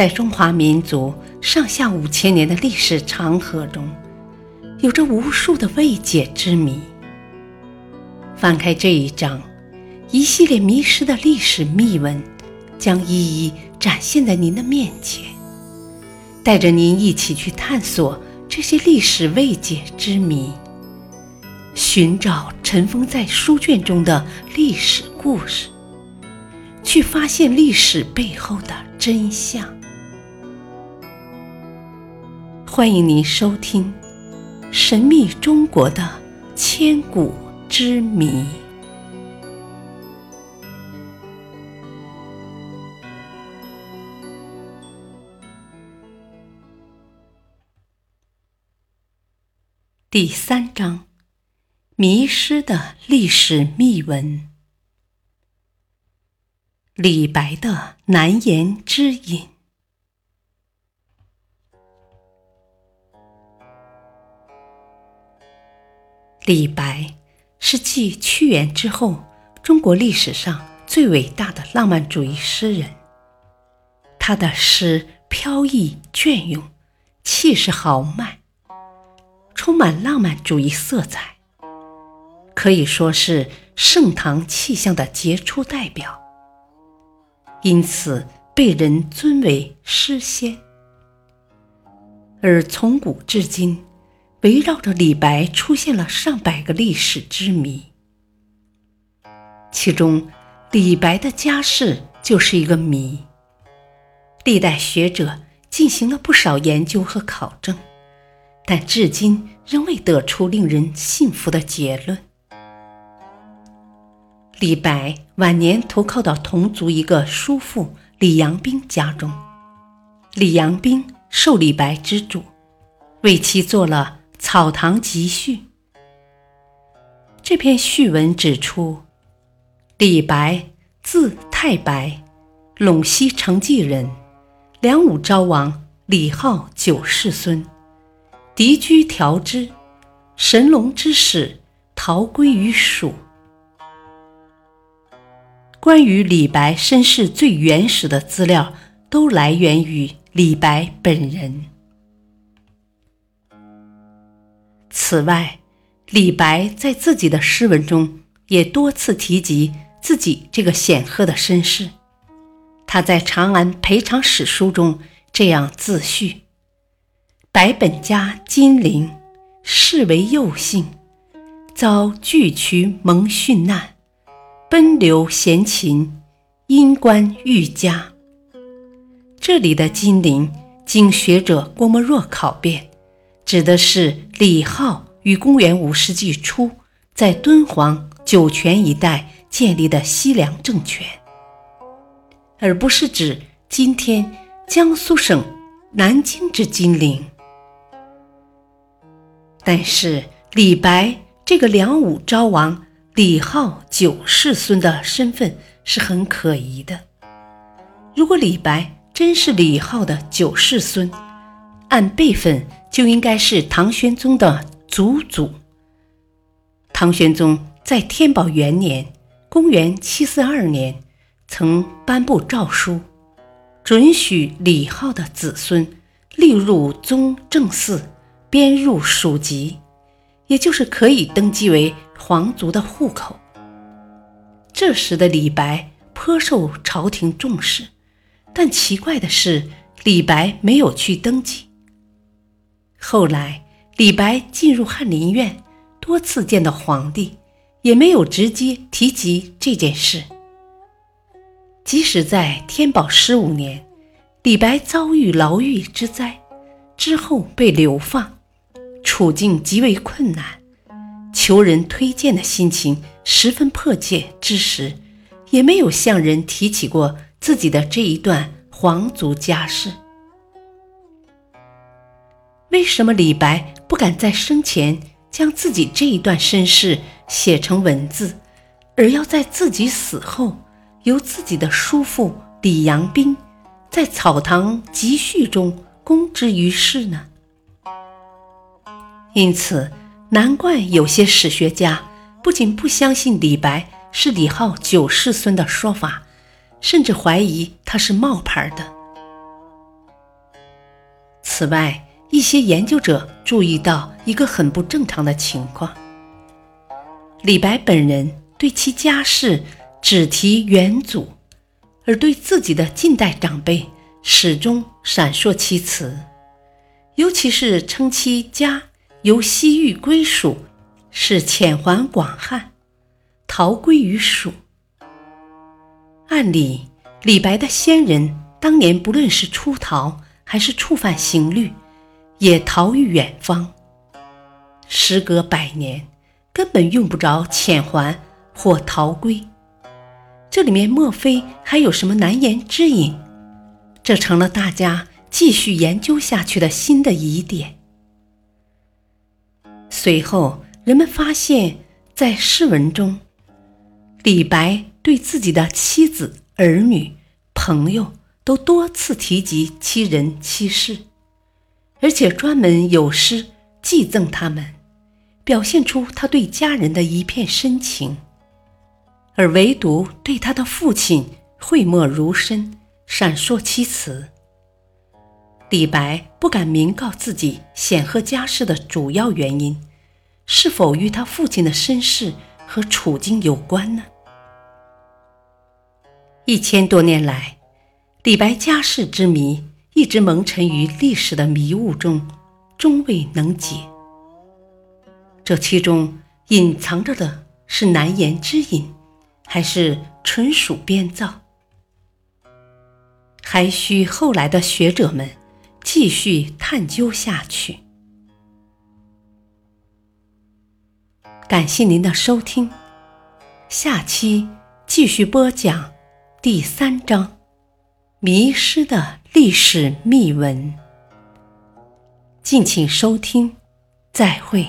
在中华民族上下五千年的历史长河中，有着无数的未解之谜。翻开这一章，一系列迷失的历史秘闻将一一展现在您的面前，带着您一起去探索这些历史未解之谜，寻找尘封在书卷中的历史故事，去发现历史背后的真相。欢迎您收听《神秘中国的千古之谜》第三章：迷失的历史秘闻——李白的难言之隐。李白是继屈原之后，中国历史上最伟大的浪漫主义诗人。他的诗飘逸隽永，气势豪迈，充满浪漫主义色彩，可以说是盛唐气象的杰出代表，因此被人尊为诗仙。而从古至今，围绕着李白出现了上百个历史之谜，其中李白的家世就是一个谜。历代学者进行了不少研究和考证，但至今仍未得出令人信服的结论。李白晚年投靠到同族一个叔父李阳冰家中，李阳冰受李白之嘱，为其做了。《草堂集序》这篇序文指出，李白字太白，陇西成纪人，梁武昭王李浩九世孙，嫡居调支，神龙之始，逃归于蜀。关于李白身世最原始的资料，都来源于李白本人。此外，李白在自己的诗文中也多次提及自己这个显赫的身世。他在《长安赔偿史书》中这样自叙：“白本家金陵，世为幼姓，遭巨渠蒙殉难，奔流闲禽，因官愈家。”这里的金陵，经学者郭沫若考辨。指的是李浩于公元五世纪初在敦煌、酒泉一带建立的西凉政权，而不是指今天江苏省南京之金陵。但是李白这个梁武昭王李浩九世孙的身份是很可疑的。如果李白真是李浩的九世孙，按辈分。就应该是唐玄宗的祖祖。唐玄宗在天宝元年（公元742年）曾颁布诏书，准许李浩的子孙立入宗正寺，编入属籍，也就是可以登记为皇族的户口。这时的李白颇受朝廷重视，但奇怪的是，李白没有去登记。后来，李白进入翰林院，多次见到皇帝，也没有直接提及这件事。即使在天宝十五年，李白遭遇牢狱之灾，之后被流放，处境极为困难，求人推荐的心情十分迫切之时，也没有向人提起过自己的这一段皇族家世。为什么李白不敢在生前将自己这一段身世写成文字，而要在自己死后由自己的叔父李阳冰在《草堂集序》中公之于世呢？因此，难怪有些史学家不仅不相信李白是李浩九世孙的说法，甚至怀疑他是冒牌的。此外，一些研究者注意到一个很不正常的情况：李白本人对其家世只提远祖，而对自己的近代长辈始终闪烁其词，尤其是称其家由西域归属，是遣还广汉，逃归于蜀。按理，李白的先人当年不论是出逃还是触犯刑律，也逃于远方。时隔百年，根本用不着遣还或逃归。这里面莫非还有什么难言之隐？这成了大家继续研究下去的新的疑点。随后，人们发现，在诗文中，李白。对自己的妻子、儿女、朋友都多次提及其人妻事，而且专门有诗寄赠他们，表现出他对家人的一片深情。而唯独对他的父亲讳莫如深，闪烁其词。李白不敢明告自己显赫家世的主要原因，是否与他父亲的身世和处境有关呢？一千多年来，李白家世之谜一直蒙尘于历史的迷雾中，终未能解。这其中隐藏着的是难言之隐，还是纯属编造？还需后来的学者们继续探究下去。感谢您的收听，下期继续播讲。第三章：迷失的历史秘闻。敬请收听，再会。